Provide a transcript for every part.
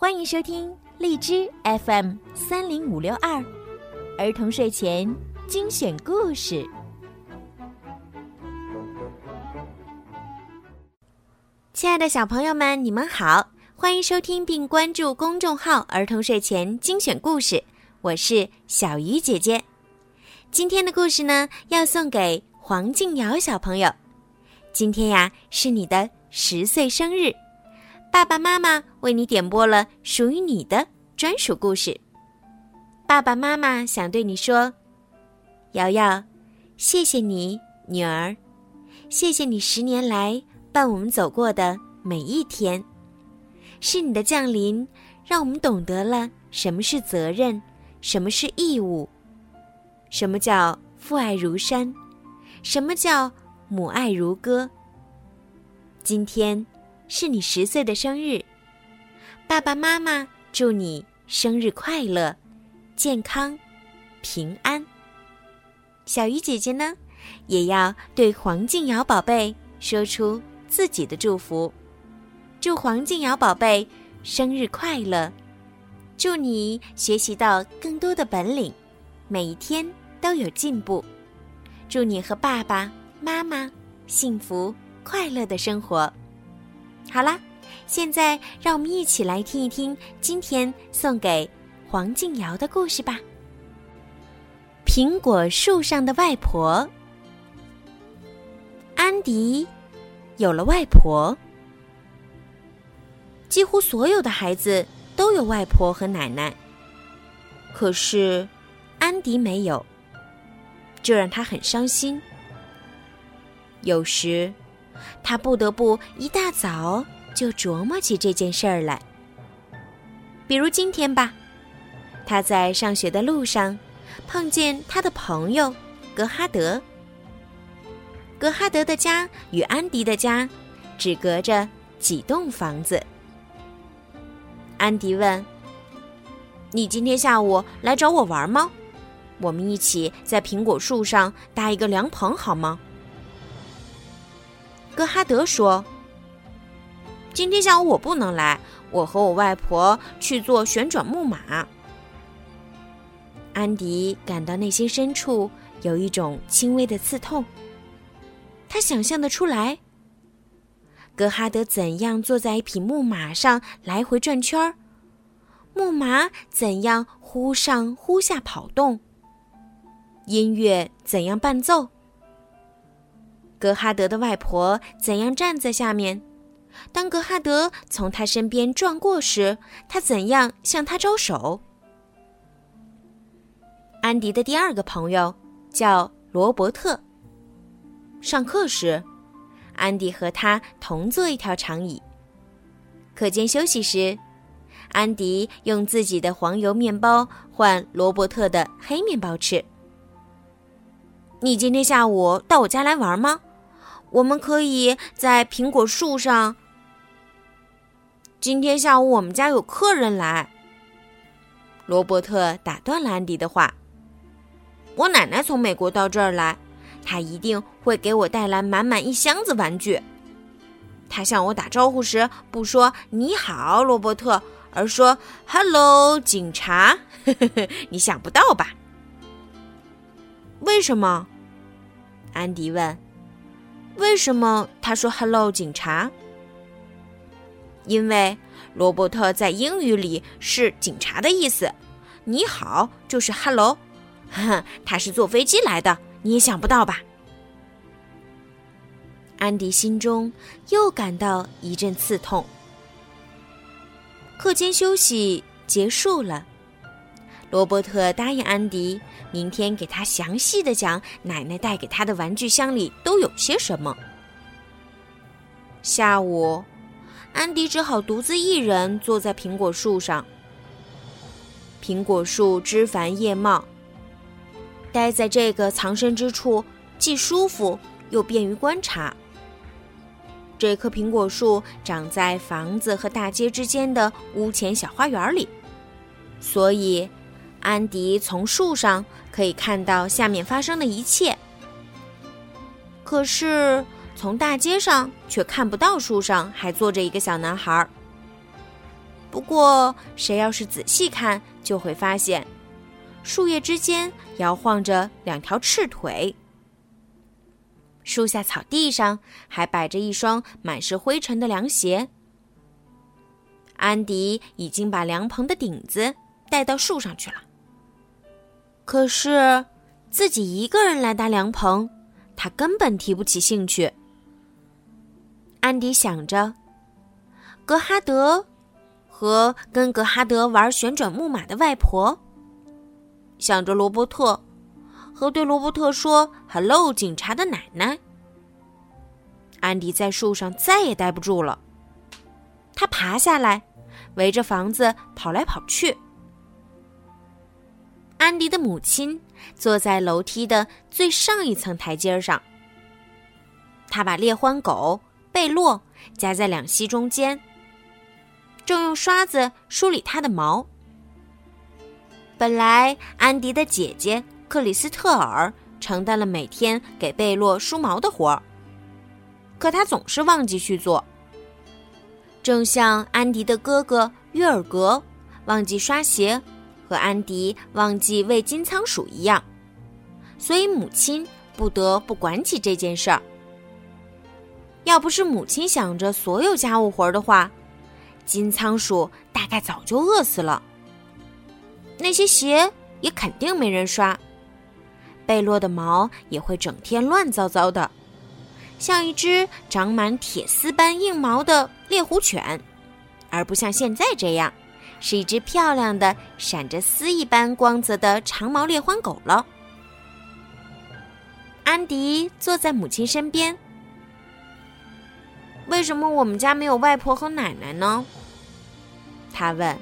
欢迎收听荔枝 FM 三零五六二儿童睡前精选故事。亲爱的小朋友们，你们好，欢迎收听并关注公众号“儿童睡前精选故事”，我是小鱼姐姐。今天的故事呢，要送给黄静瑶小朋友。今天呀，是你的十岁生日。爸爸妈妈为你点播了属于你的专属故事。爸爸妈妈想对你说：“瑶瑶，谢谢你，女儿，谢谢你十年来伴我们走过的每一天。是你的降临，让我们懂得了什么是责任，什么是义务，什么叫父爱如山，什么叫母爱如歌。今天。”是你十岁的生日，爸爸妈妈祝你生日快乐、健康、平安。小鱼姐姐呢，也要对黄静瑶宝贝说出自己的祝福，祝黄静瑶宝贝生日快乐，祝你学习到更多的本领，每一天都有进步，祝你和爸爸妈妈幸福快乐的生活。好啦，现在让我们一起来听一听今天送给黄静瑶的故事吧。苹果树上的外婆，安迪有了外婆。几乎所有的孩子都有外婆和奶奶，可是安迪没有，这让他很伤心。有时。他不得不一大早就琢磨起这件事儿来。比如今天吧，他在上学的路上碰见他的朋友格哈德。格哈德的家与安迪的家只隔着几栋房子。安迪问：“你今天下午来找我玩吗？我们一起在苹果树上搭一个凉棚好吗？”格哈德说：“今天下午我不能来，我和我外婆去坐旋转木马。”安迪感到内心深处有一种轻微的刺痛。他想象得出来，格哈德怎样坐在一匹木马上来回转圈儿，木马怎样忽上忽下跑动，音乐怎样伴奏。格哈德的外婆怎样站在下面？当格哈德从他身边转过时，他怎样向他招手？安迪的第二个朋友叫罗伯特。上课时，安迪和他同坐一条长椅。课间休息时，安迪用自己的黄油面包换罗伯特的黑面包吃。你今天下午到我家来玩吗？我们可以在苹果树上。今天下午我们家有客人来。罗伯特打断了安迪的话：“我奶奶从美国到这儿来，她一定会给我带来满满一箱子玩具。她向我打招呼时不说‘你好，罗伯特’，而说 ‘Hello，警察’。你想不到吧？为什么？”安迪问。为什么他说 “hello，警察”？因为罗伯特在英语里是警察的意思，“你好”就是 “hello”。他是坐飞机来的，你也想不到吧？安迪心中又感到一阵刺痛。课间休息结束了。罗伯特答应安迪，明天给他详细的讲奶奶带给他的玩具箱里都有些什么。下午，安迪只好独自一人坐在苹果树上。苹果树枝繁叶茂，待在这个藏身之处既舒服又便于观察。这棵苹果树长在房子和大街之间的屋前小花园里，所以。安迪从树上可以看到下面发生的一切，可是从大街上却看不到树上还坐着一个小男孩。不过，谁要是仔细看，就会发现，树叶之间摇晃着两条赤腿。树下草地上还摆着一双满是灰尘的凉鞋。安迪已经把凉棚的顶子带到树上去了。可是，自己一个人来搭凉棚，他根本提不起兴趣。安迪想着，格哈德和跟格哈德玩旋转木马的外婆，想着罗伯特和对罗伯特说 “hello” 警察的奶奶。安迪在树上再也待不住了，他爬下来，围着房子跑来跑去。安迪的母亲坐在楼梯的最上一层台阶上，他把猎欢狗。贝洛夹在两膝中间，正用刷子梳理它的毛。本来安迪的姐姐克里斯特尔承担了每天给贝洛梳毛的活儿，可他总是忘记去做。正像安迪的哥哥约尔格忘记刷鞋，和安迪忘记喂金仓鼠一样，所以母亲不得不管起这件事儿。要不是母亲想着所有家务活的话，金仓鼠大概早就饿死了。那些鞋也肯定没人刷，贝洛的毛也会整天乱糟糟的，像一只长满铁丝般硬毛的猎狐犬，而不像现在这样，是一只漂亮的闪着丝一般光泽的长毛猎欢狗了。安迪坐在母亲身边。为什么我们家没有外婆和奶奶呢？他问。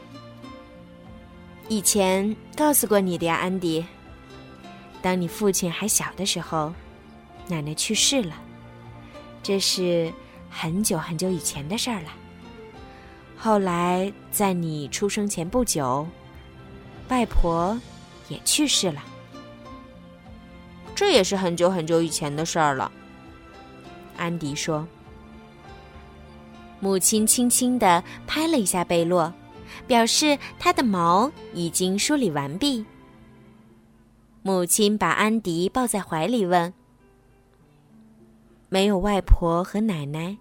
以前告诉过你的呀，安迪。当你父亲还小的时候，奶奶去世了，这是很久很久以前的事儿了。后来在你出生前不久，外婆也去世了，这也是很久很久以前的事儿了。安迪说。母亲轻轻地拍了一下贝洛，表示他的毛已经梳理完毕。母亲把安迪抱在怀里，问：“没有外婆和奶奶，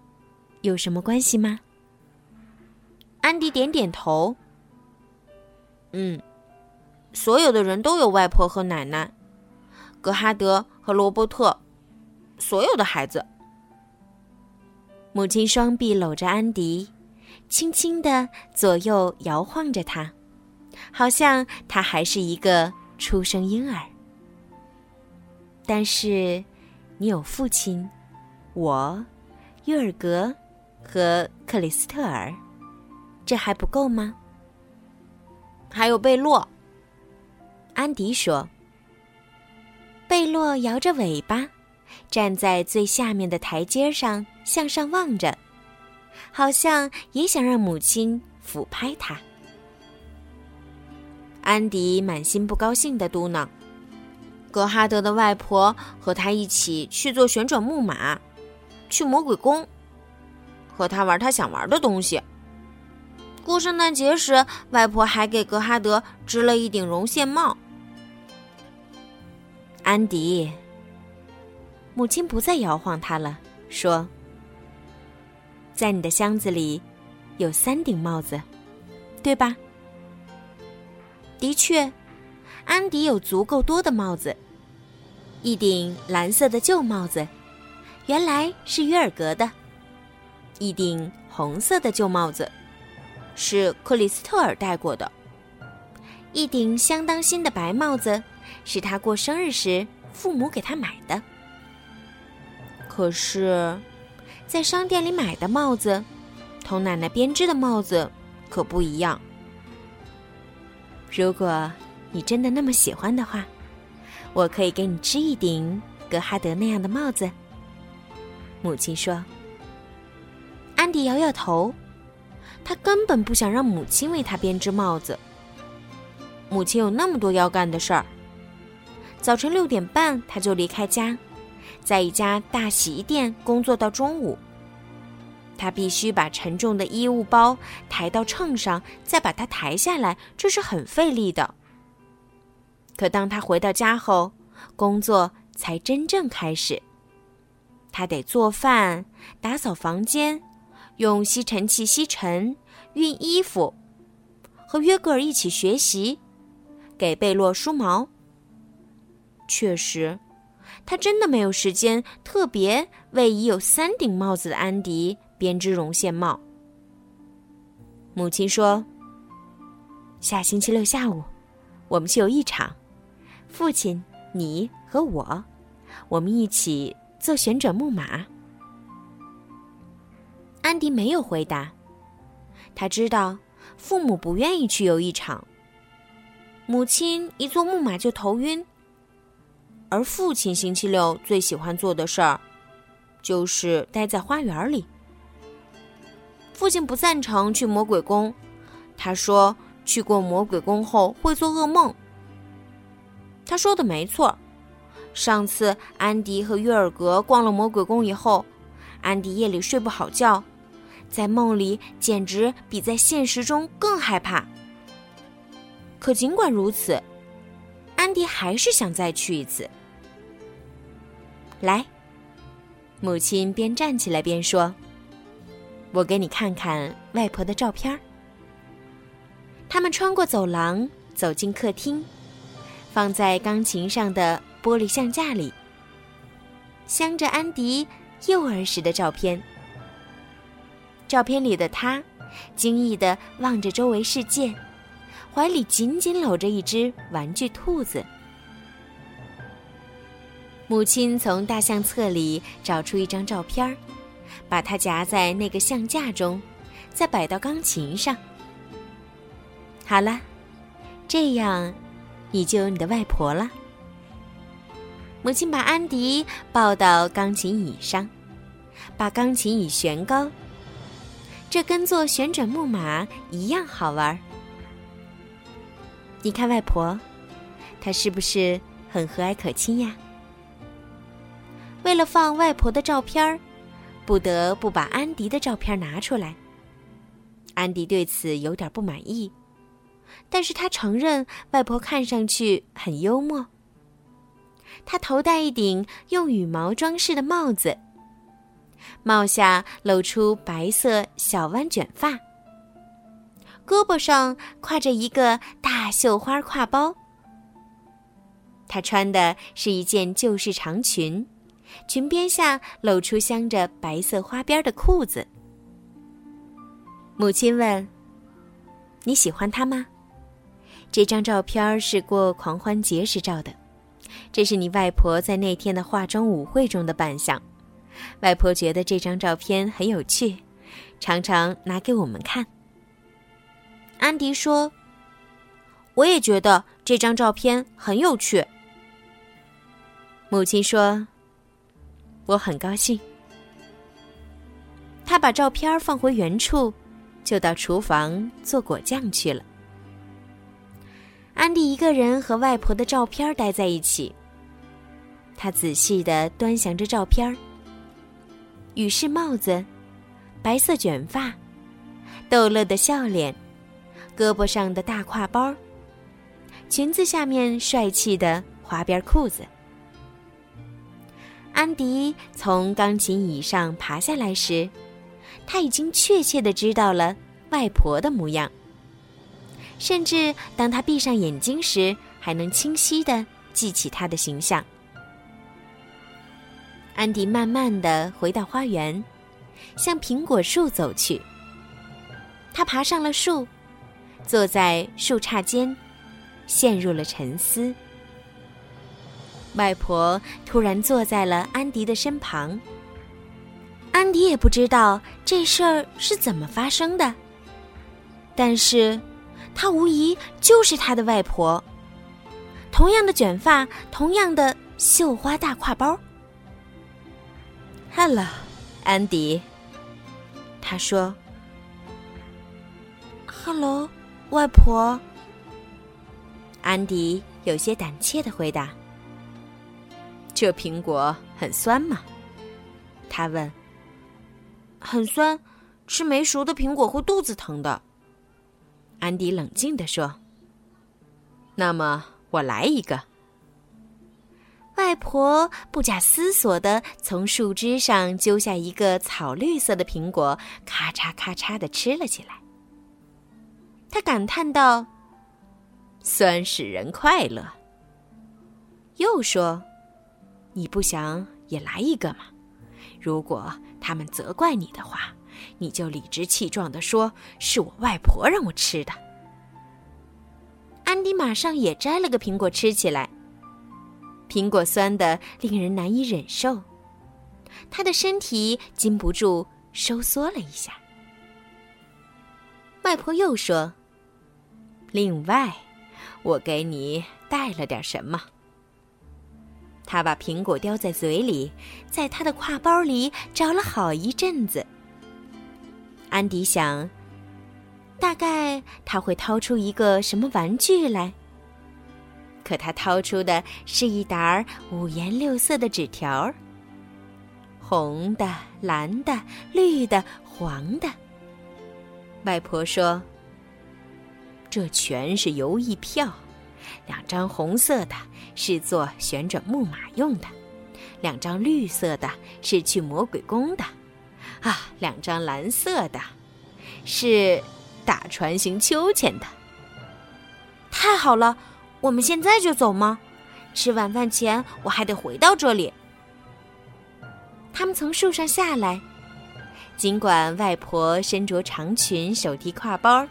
有什么关系吗？”安迪点点头：“嗯，所有的人都有外婆和奶奶，格哈德和罗伯特，所有的孩子。”母亲双臂搂着安迪，轻轻的左右摇晃着他，好像他还是一个出生婴儿。但是，你有父亲，我，约尔格和克里斯特尔，这还不够吗？还有贝洛。安迪说：“贝洛摇着尾巴。”站在最下面的台阶上，向上望着，好像也想让母亲俯拍他。安迪满心不高兴的嘟囔：“格哈德的外婆和他一起去做旋转木马，去魔鬼宫，和他玩他想玩的东西。过圣诞节时，外婆还给格哈德织了一顶绒线帽。”安迪。母亲不再摇晃他了，说：“在你的箱子里，有三顶帽子，对吧？”的确，安迪有足够多的帽子。一顶蓝色的旧帽子，原来是约尔格的；一顶红色的旧帽子，是克里斯特尔戴过的；一顶相当新的白帽子，是他过生日时父母给他买的。可是，在商店里买的帽子，同奶奶编织的帽子可不一样。如果你真的那么喜欢的话，我可以给你织一顶格哈德那样的帽子。母亲说。安迪摇摇头，他根本不想让母亲为他编织帽子。母亲有那么多要干的事儿。早晨六点半，他就离开家。在一家大洗衣店工作到中午，他必须把沉重的衣物包抬到秤上，再把它抬下来，这是很费力的。可当他回到家后，工作才真正开始。他得做饭、打扫房间、用吸尘器吸尘、熨衣服，和约格尔一起学习，给贝洛梳毛。确实。他真的没有时间特别为已有三顶帽子的安迪编织绒线帽。母亲说：“下星期六下午，我们去游艺场，父亲、你和我，我们一起坐旋转木马。”安迪没有回答，他知道父母不愿意去游艺场。母亲一坐木马就头晕。而父亲星期六最喜欢做的事儿，就是待在花园里。父亲不赞成去魔鬼宫，他说去过魔鬼宫后会做噩梦。他说的没错，上次安迪和约尔格逛了魔鬼宫以后，安迪夜里睡不好觉，在梦里简直比在现实中更害怕。可尽管如此。安迪还是想再去一次。来，母亲边站起来边说：“我给你看看外婆的照片。”他们穿过走廊，走进客厅，放在钢琴上的玻璃相架里，镶着安迪幼儿时的照片。照片里的他，惊异的望着周围世界。怀里紧紧搂着一只玩具兔子。母亲从大相册里找出一张照片儿，把它夹在那个相架中，再摆到钢琴上。好了，这样你就有你的外婆了。母亲把安迪抱到钢琴椅上，把钢琴椅悬高，这跟坐旋转木马一样好玩儿。你看外婆，她是不是很和蔼可亲呀？为了放外婆的照片儿，不得不把安迪的照片拿出来。安迪对此有点不满意，但是他承认外婆看上去很幽默。她头戴一顶用羽毛装饰的帽子，帽下露出白色小弯卷发。胳膊上挎着一个大绣花挎包，她穿的是一件旧式长裙，裙边下露出镶着白色花边的裤子。母亲问：“你喜欢她吗？”这张照片是过狂欢节时照的，这是你外婆在那天的化妆舞会中的扮相。外婆觉得这张照片很有趣，常常拿给我们看。安迪说：“我也觉得这张照片很有趣。”母亲说：“我很高兴。”他把照片放回原处，就到厨房做果酱去了。安迪一个人和外婆的照片待在一起，他仔细的端详着照片羽饰帽子，白色卷发，逗乐的笑脸。胳膊上的大挎包，裙子下面帅气的花边裤子。安迪从钢琴椅上爬下来时，他已经确切的知道了外婆的模样，甚至当他闭上眼睛时，还能清晰的记起她的形象。安迪慢慢的回到花园，向苹果树走去。他爬上了树。坐在树杈间，陷入了沉思。外婆突然坐在了安迪的身旁。安迪也不知道这事儿是怎么发生的，但是，她无疑就是他的外婆。同样的卷发，同样的绣花大挎包。Hello，安迪。他说：“Hello。”外婆，安迪有些胆怯的回答：“这苹果很酸吗？”他问。很酸，吃没熟的苹果会肚子疼的。安迪冷静地说：“那么我来一个。”外婆不假思索地从树枝上揪下一个草绿色的苹果，咔嚓咔嚓的吃了起来。她感叹道：“酸使人快乐。”又说：“你不想也来一个吗？如果他们责怪你的话，你就理直气壮地说是我外婆让我吃的。”安迪马上也摘了个苹果吃起来。苹果酸的令人难以忍受，他的身体禁不住收缩了一下。外婆又说：“另外，我给你带了点什么。”他把苹果叼在嘴里，在他的挎包里找了好一阵子。安迪想，大概他会掏出一个什么玩具来。可他掏出的是一沓五颜六色的纸条儿红的、蓝的、绿的、黄的。外婆说：“这全是邮艺票，两张红色的是做旋转木马用的，两张绿色的是去魔鬼宫的，啊，两张蓝色的，是打船行秋千的。太好了！”我们现在就走吗？吃晚饭前我还得回到这里。他们从树上下来，尽管外婆身着长裙，手提挎包，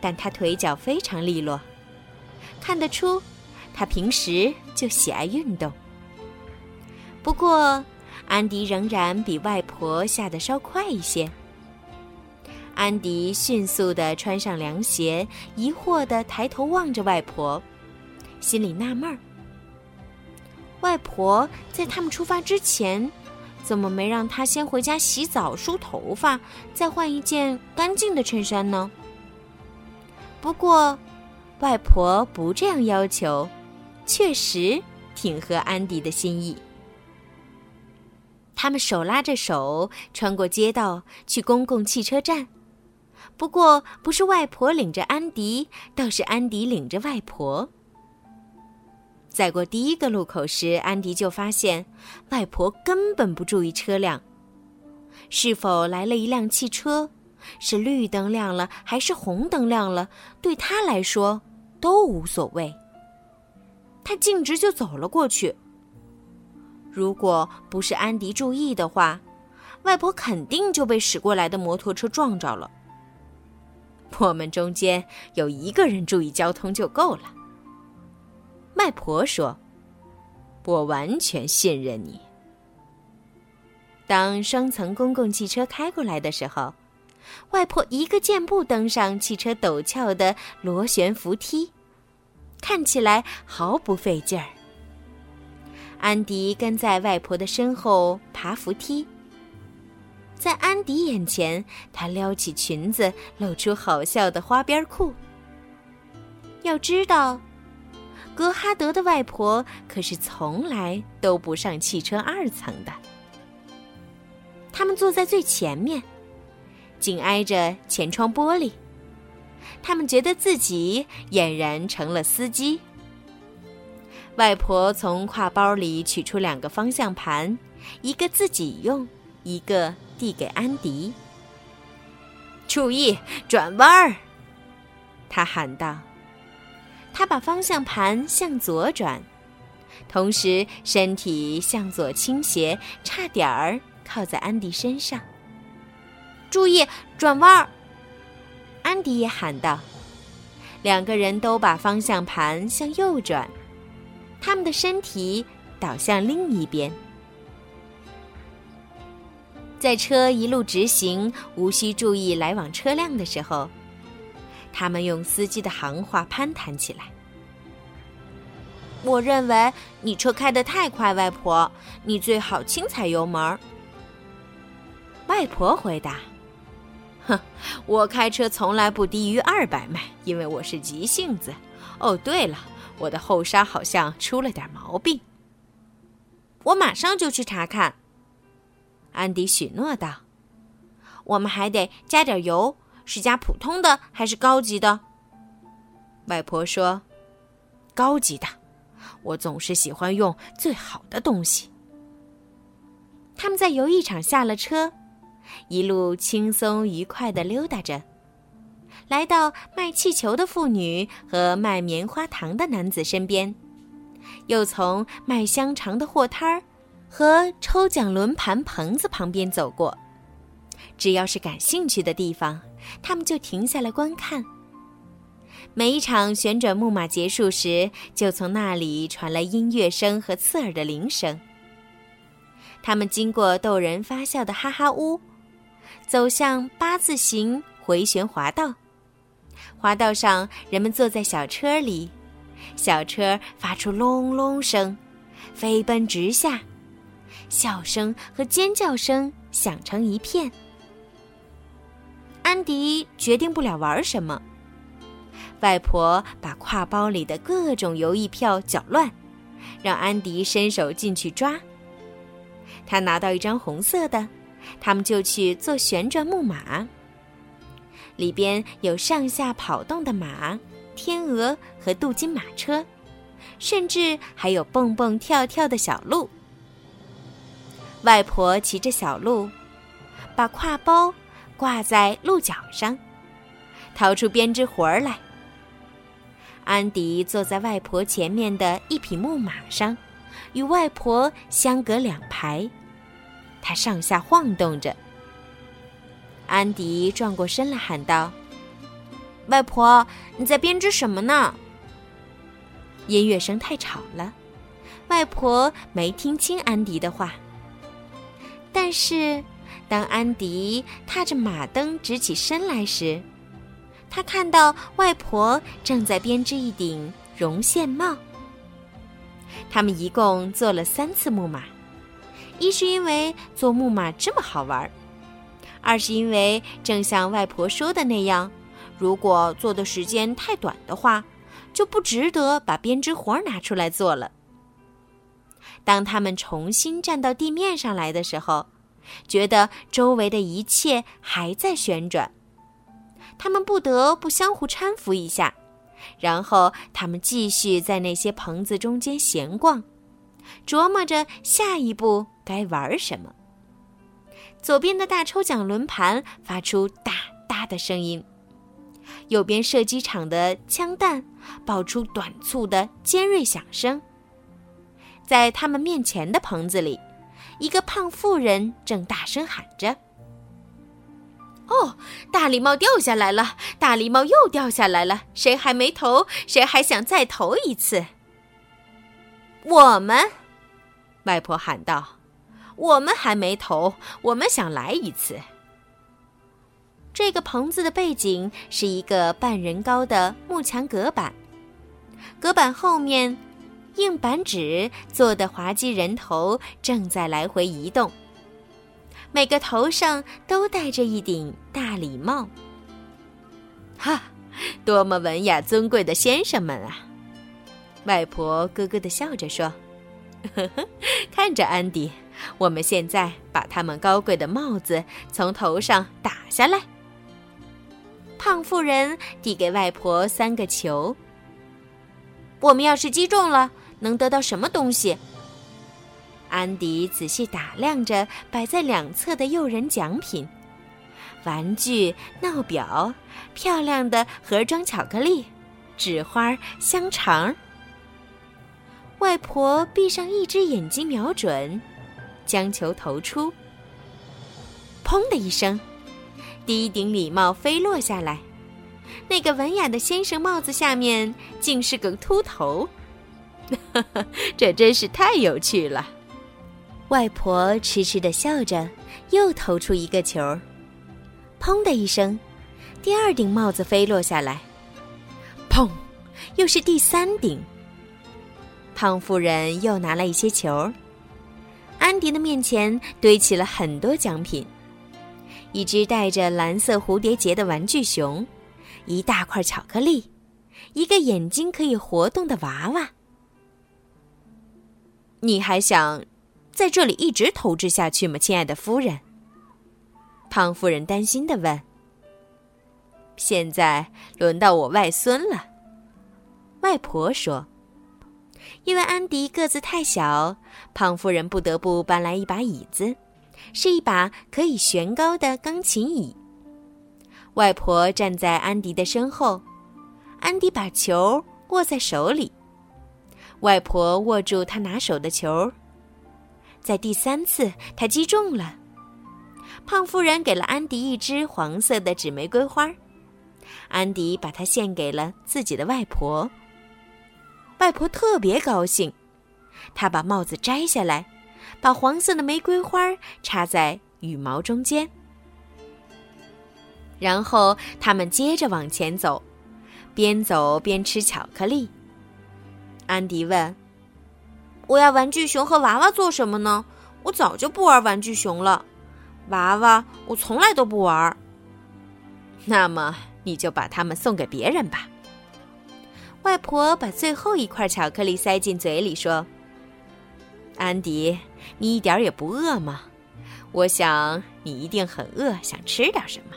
但她腿脚非常利落，看得出她平时就喜爱运动。不过，安迪仍然比外婆下得稍快一些。安迪迅速的穿上凉鞋，疑惑的抬头望着外婆。心里纳闷儿，外婆在他们出发之前，怎么没让他先回家洗澡、梳头发，再换一件干净的衬衫呢？不过，外婆不这样要求，确实挺合安迪的心意。他们手拉着手穿过街道，去公共汽车站。不过，不是外婆领着安迪，倒是安迪领着外婆。在过第一个路口时，安迪就发现外婆根本不注意车辆，是否来了一辆汽车，是绿灯亮了还是红灯亮了，对他来说都无所谓。他径直就走了过去。如果不是安迪注意的话，外婆肯定就被驶过来的摩托车撞着了。我们中间有一个人注意交通就够了。外婆说：“我完全信任你。”当双层公共汽车开过来的时候，外婆一个箭步登上汽车陡峭的螺旋扶梯，看起来毫不费劲儿。安迪跟在外婆的身后爬扶梯，在安迪眼前，她撩起裙子，露出好笑的花边裤。要知道。格哈德的外婆可是从来都不上汽车二层的。他们坐在最前面，紧挨着前窗玻璃。他们觉得自己俨然成了司机。外婆从挎包里取出两个方向盘，一个自己用，一个递给安迪。注意转弯儿，他喊道。他把方向盘向左转，同时身体向左倾斜，差点儿靠在安迪身上。注意转弯儿！安迪也喊道。两个人都把方向盘向右转，他们的身体倒向另一边。在车一路直行，无需注意来往车辆的时候。他们用司机的行话攀谈起来。我认为你车开得太快，外婆，你最好轻踩油门。外婆回答：“哼，我开车从来不低于二百迈，因为我是急性子。哦，对了，我的后刹好像出了点毛病。我马上就去查看。”安迪许诺道。我们还得加点油，是加普通的还是高级的？外婆说：“高级的，我总是喜欢用最好的东西。”他们在游艺场下了车，一路轻松愉快地溜达着，来到卖气球的妇女和卖棉花糖的男子身边，又从卖香肠的货摊儿和抽奖轮盘棚子旁边走过。只要是感兴趣的地方，他们就停下来观看。每一场旋转木马结束时，就从那里传来音乐声和刺耳的铃声。他们经过逗人发笑的哈哈屋，走向八字形回旋滑道。滑道上，人们坐在小车里，小车发出隆隆声，飞奔直下，笑声和尖叫声响成一片。安迪决定不了玩什么。外婆把挎包里的各种游艺票搅乱，让安迪伸手进去抓。他拿到一张红色的，他们就去坐旋转木马。里边有上下跑动的马、天鹅和镀金马车，甚至还有蹦蹦跳跳的小鹿。外婆骑着小鹿，把挎包挂在鹿角上，掏出编织活儿来。安迪坐在外婆前面的一匹木马上。与外婆相隔两排，他上下晃动着。安迪转过身来喊道：“外婆，你在编织什么呢？”音乐声太吵了，外婆没听清安迪的话。但是，当安迪踏着马蹬直起身来时，他看到外婆正在编织一顶绒线帽。他们一共做了三次木马，一是因为做木马这么好玩，二是因为正像外婆说的那样，如果做的时间太短的话，就不值得把编织活拿出来做了。当他们重新站到地面上来的时候，觉得周围的一切还在旋转，他们不得不相互搀扶一下。然后他们继续在那些棚子中间闲逛，琢磨着下一步该玩什么。左边的大抽奖轮盘发出哒哒的声音，右边射击场的枪弹爆出短促的尖锐响声。在他们面前的棚子里，一个胖妇人正大声喊着。哦，大礼帽掉下来了！大礼帽又掉下来了！谁还没投？谁还想再投一次？我们，外婆喊道：“我们还没投，我们想来一次。”这个棚子的背景是一个半人高的木墙隔板，隔板后面，硬板纸做的滑稽人头正在来回移动。每个头上都戴着一顶大礼帽。哈，多么文雅尊贵的先生们啊！外婆咯咯的笑着说：“呵呵，看着安迪，我们现在把他们高贵的帽子从头上打下来。”胖妇人递给外婆三个球。我们要是击中了，能得到什么东西？安迪仔细打量着摆在两侧的诱人奖品：玩具、闹表、漂亮的盒装巧克力、纸花、香肠。外婆闭上一只眼睛，瞄准，将球投出。砰的一声，第一顶礼帽飞落下来。那个文雅的先生帽子下面竟是个秃头，这真是太有趣了。外婆痴痴的笑着，又投出一个球，砰的一声，第二顶帽子飞落下来，砰，又是第三顶。胖妇人又拿了一些球，安迪的面前堆起了很多奖品：一只戴着蓝色蝴蝶结的玩具熊，一大块巧克力，一个眼睛可以活动的娃娃。你还想？在这里一直投掷下去吗，亲爱的夫人？胖夫人担心的问：“现在轮到我外孙了。”外婆说：“因为安迪个子太小，胖夫人不得不搬来一把椅子，是一把可以悬高的钢琴椅。外婆站在安迪的身后，安迪把球握在手里，外婆握住他拿手的球。在第三次，他击中了。胖夫人给了安迪一支黄色的纸玫瑰花，安迪把它献给了自己的外婆。外婆特别高兴，她把帽子摘下来，把黄色的玫瑰花插在羽毛中间。然后他们接着往前走，边走边吃巧克力。安迪问：“我要玩具熊和娃娃做什么呢？我早就不玩玩具熊了，娃娃我从来都不玩。那么你就把它们送给别人吧。”外婆把最后一块巧克力塞进嘴里说：“安迪，你一点也不饿吗？我想你一定很饿，想吃点什么。”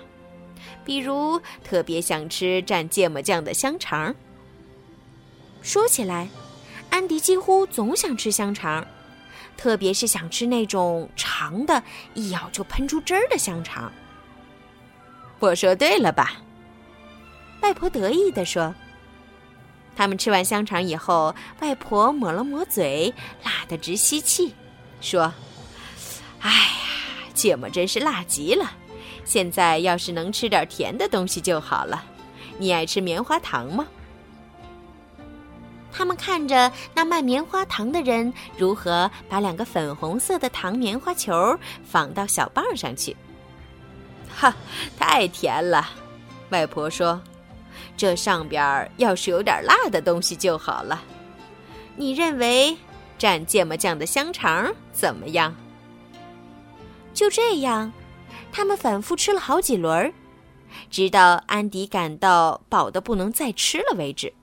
比如特别想吃蘸芥末酱的香肠。说起来，安迪几乎总想吃香肠，特别是想吃那种长的，一咬就喷出汁儿的香肠。我说对了吧？外婆得意地说。他们吃完香肠以后，外婆抹了抹嘴，辣得直吸气，说：“哎呀，芥末真是辣极了。”现在要是能吃点甜的东西就好了。你爱吃棉花糖吗？他们看着那卖棉花糖的人如何把两个粉红色的糖棉花球放到小棒上去。哈，太甜了！外婆说：“这上边要是有点辣的东西就好了。”你认为蘸芥末酱的香肠怎么样？就这样。他们反复吃了好几轮，直到安迪感到饱的不能再吃了为止。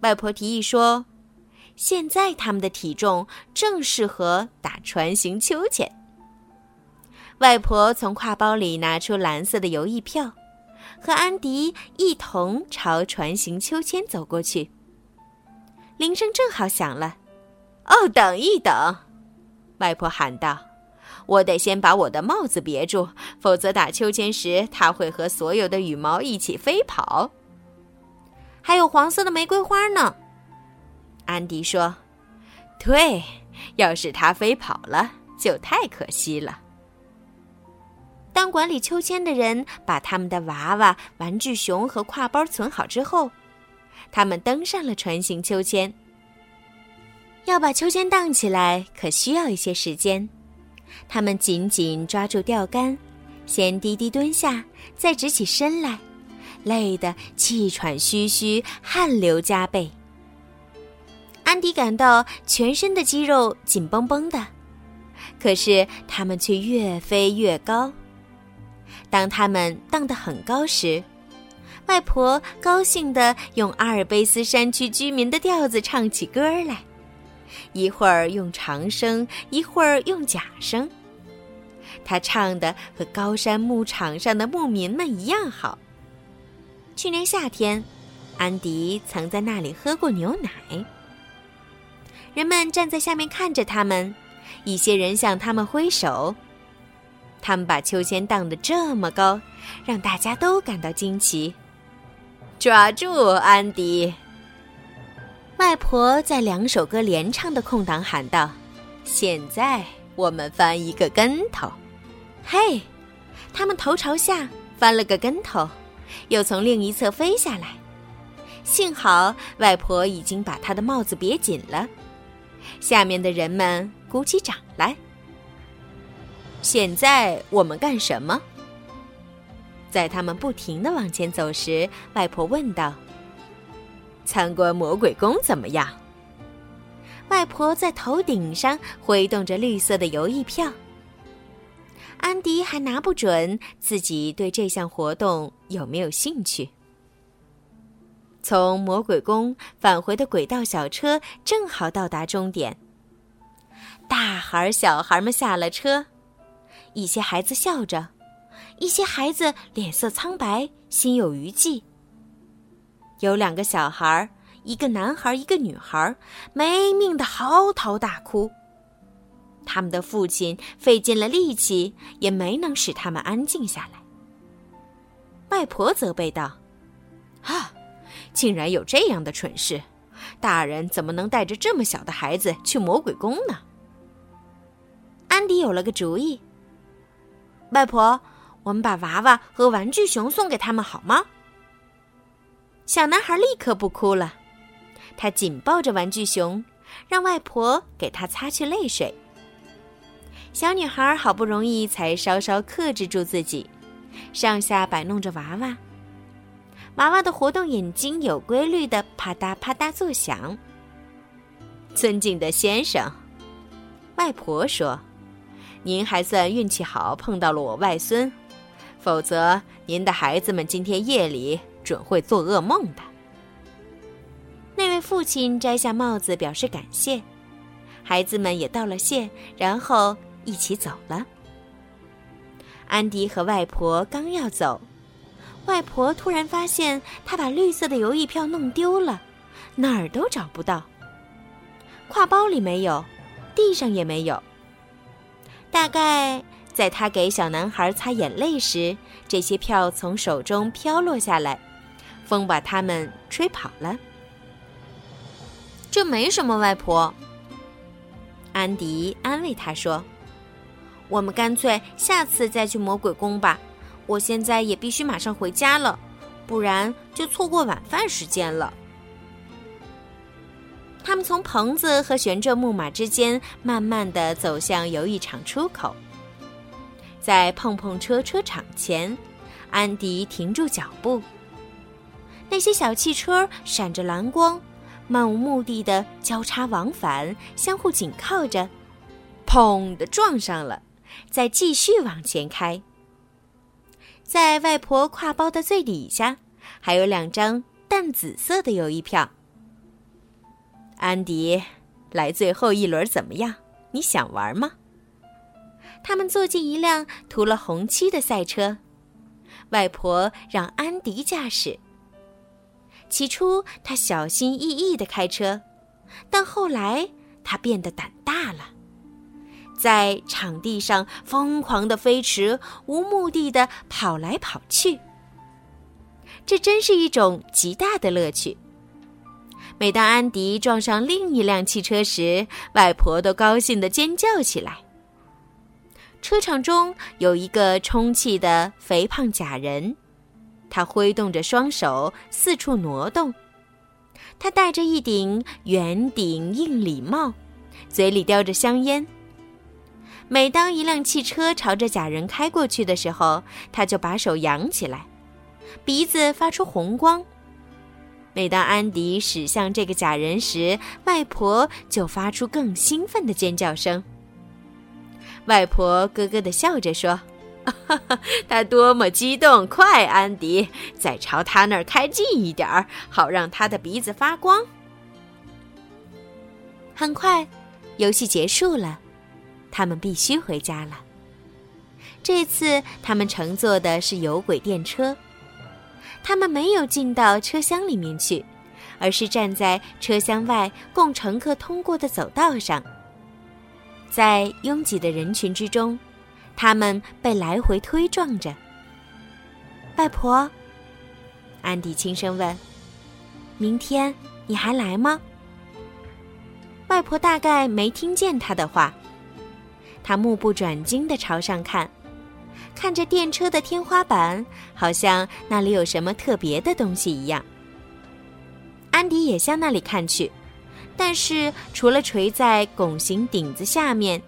外婆提议说：“现在他们的体重正适合打船行秋千。”外婆从挎包里拿出蓝色的游艺票，和安迪一同朝船行秋千走过去。铃声正好响了，“哦，等一等！”外婆喊道。我得先把我的帽子别住，否则打秋千时它会和所有的羽毛一起飞跑。还有黄色的玫瑰花呢，安迪说：“对，要是它飞跑了，就太可惜了。”当管理秋千的人把他们的娃娃、玩具熊和挎包存好之后，他们登上了船形秋千。要把秋千荡起来，可需要一些时间。他们紧紧抓住钓竿，先低低蹲下，再直起身来，累得气喘吁吁，汗流浃背。安迪感到全身的肌肉紧绷绷的，可是他们却越飞越高。当他们荡得很高时，外婆高兴地用阿尔卑斯山区居民的调子唱起歌来。一会儿用长声，一会儿用假声。他唱的和高山牧场上的牧民们一样好。去年夏天，安迪曾在那里喝过牛奶。人们站在下面看着他们，一些人向他们挥手。他们把秋千荡得这么高，让大家都感到惊奇。抓住，安迪！外婆在两首歌连唱的空档喊道：“现在我们翻一个跟头。”嘿，他们头朝下翻了个跟头，又从另一侧飞下来。幸好外婆已经把她的帽子别紧了。下面的人们鼓起掌来。现在我们干什么？在他们不停的往前走时，外婆问道。参观魔鬼宫怎么样？外婆在头顶上挥动着绿色的游艺票。安迪还拿不准自己对这项活动有没有兴趣。从魔鬼宫返回的轨道小车正好到达终点。大孩、小孩们下了车，一些孩子笑着，一些孩子脸色苍白，心有余悸。有两个小孩，一个男孩，一个女孩，没命的嚎啕大哭。他们的父亲费尽了力气，也没能使他们安静下来。外婆责备道：“啊，竟然有这样的蠢事！大人怎么能带着这么小的孩子去魔鬼宫呢？”安迪有了个主意：“外婆，我们把娃娃和玩具熊送给他们好吗？”小男孩立刻不哭了，他紧抱着玩具熊，让外婆给他擦去泪水。小女孩好不容易才稍稍克制住自己，上下摆弄着娃娃。娃娃的活动眼睛有规律的啪嗒啪嗒作响。尊敬的先生，外婆说：“您还算运气好，碰到了我外孙，否则您的孩子们今天夜里准会做噩梦的。”那位父亲摘下帽子表示感谢，孩子们也道了谢，然后。一起走了。安迪和外婆刚要走，外婆突然发现她把绿色的邮艺票弄丢了，哪儿都找不到。挎包里没有，地上也没有。大概在她给小男孩擦眼泪时，这些票从手中飘落下来，风把它们吹跑了。这没什么，外婆。安迪安慰他说。我们干脆下次再去魔鬼宫吧。我现在也必须马上回家了，不然就错过晚饭时间了。他们从棚子和悬着木马之间慢慢的走向游艺场出口，在碰碰车车场前，安迪停住脚步。那些小汽车闪着蓝光，漫无目的的交叉往返，相互紧靠着，砰的撞上了。再继续往前开，在外婆挎包的最底下，还有两张淡紫色的邮艺票。安迪，来最后一轮怎么样？你想玩吗？他们坐进一辆涂了红漆的赛车，外婆让安迪驾驶。起初他小心翼翼的开车，但后来他变得胆大了。在场地上疯狂的飞驰，无目的的跑来跑去。这真是一种极大的乐趣。每当安迪撞上另一辆汽车时，外婆都高兴的尖叫起来。车场中有一个充气的肥胖假人，他挥动着双手四处挪动。他戴着一顶圆顶硬礼帽，嘴里叼着香烟。每当一辆汽车朝着假人开过去的时候，他就把手扬起来，鼻子发出红光。每当安迪驶向这个假人时，外婆就发出更兴奋的尖叫声。外婆咯咯的笑着说：“ 他多么激动！快，安迪，再朝他那儿开近一点儿，好让他的鼻子发光。”很快，游戏结束了。他们必须回家了。这次他们乘坐的是有轨电车，他们没有进到车厢里面去，而是站在车厢外供乘客通过的走道上。在拥挤的人群之中，他们被来回推撞着。外婆，安迪轻声问：“明天你还来吗？”外婆大概没听见他的话。他目不转睛地朝上看，看着电车的天花板，好像那里有什么特别的东西一样。安迪也向那里看去，但是除了垂在拱形顶子下面、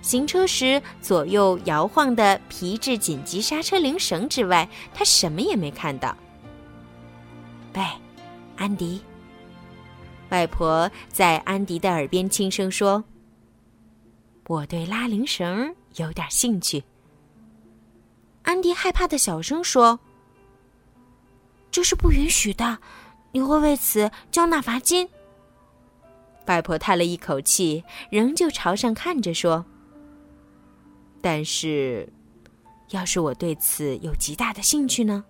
行车时左右摇晃的皮质紧急刹车铃绳之外，他什么也没看到。喂，安迪，外婆在安迪的耳边轻声说。我对拉铃绳有点兴趣。安迪害怕的小声说：“这是不允许的，你会为此交纳罚金。”外婆叹了一口气，仍旧朝上看着说：“但是，要是我对此有极大的兴趣呢？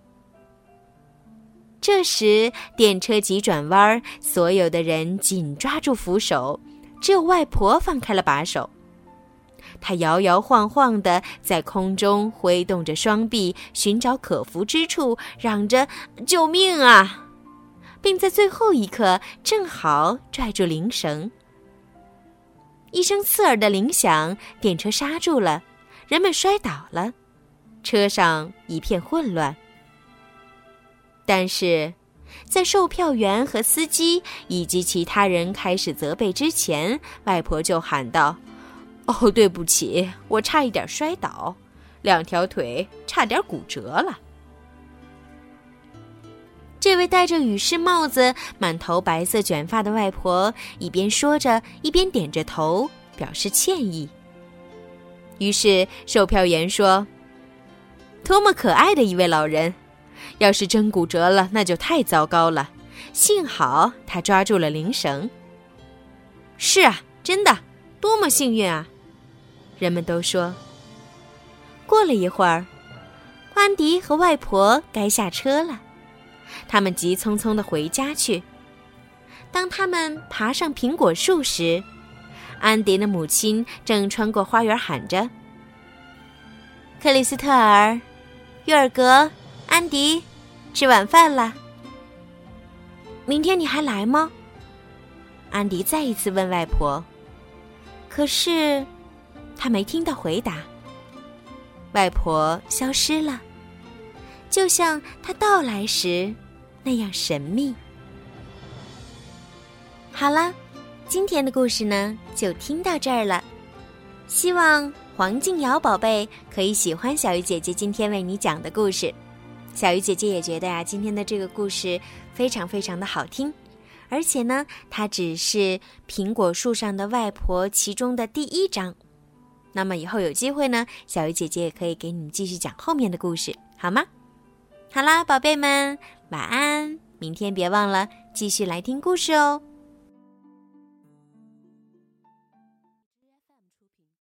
这时，电车急转弯，所有的人紧抓住扶手，只有外婆放开了把手。他摇摇晃晃的在空中挥动着双臂，寻找可扶之处，嚷着“救命啊”，并在最后一刻正好拽住铃绳。一声刺耳的铃响，电车刹住了，人们摔倒了，车上一片混乱。但是，在售票员和司机以及其他人开始责备之前，外婆就喊道：“哦，对不起，我差一点摔倒，两条腿差点骨折了。”这位戴着雨饰帽子、满头白色卷发的外婆一边说着，一边点着头表示歉意。于是，售票员说：“多么可爱的一位老人！”要是真骨折了，那就太糟糕了。幸好他抓住了铃绳。是啊，真的，多么幸运啊！人们都说。过了一会儿，安迪和外婆该下车了，他们急匆匆的回家去。当他们爬上苹果树时，安迪的母亲正穿过花园喊着：“克里斯特尔，约尔格。”安迪，吃晚饭了。明天你还来吗？安迪再一次问外婆。可是，他没听到回答。外婆消失了，就像她到来时那样神秘。好了，今天的故事呢，就听到这儿了。希望黄静瑶宝贝可以喜欢小鱼姐姐今天为你讲的故事。小鱼姐姐也觉得呀，今天的这个故事非常非常的好听，而且呢，它只是苹果树上的外婆其中的第一章。那么以后有机会呢，小鱼姐姐也可以给你们继续讲后面的故事，好吗？好啦，宝贝们，晚安！明天别忘了继续来听故事哦。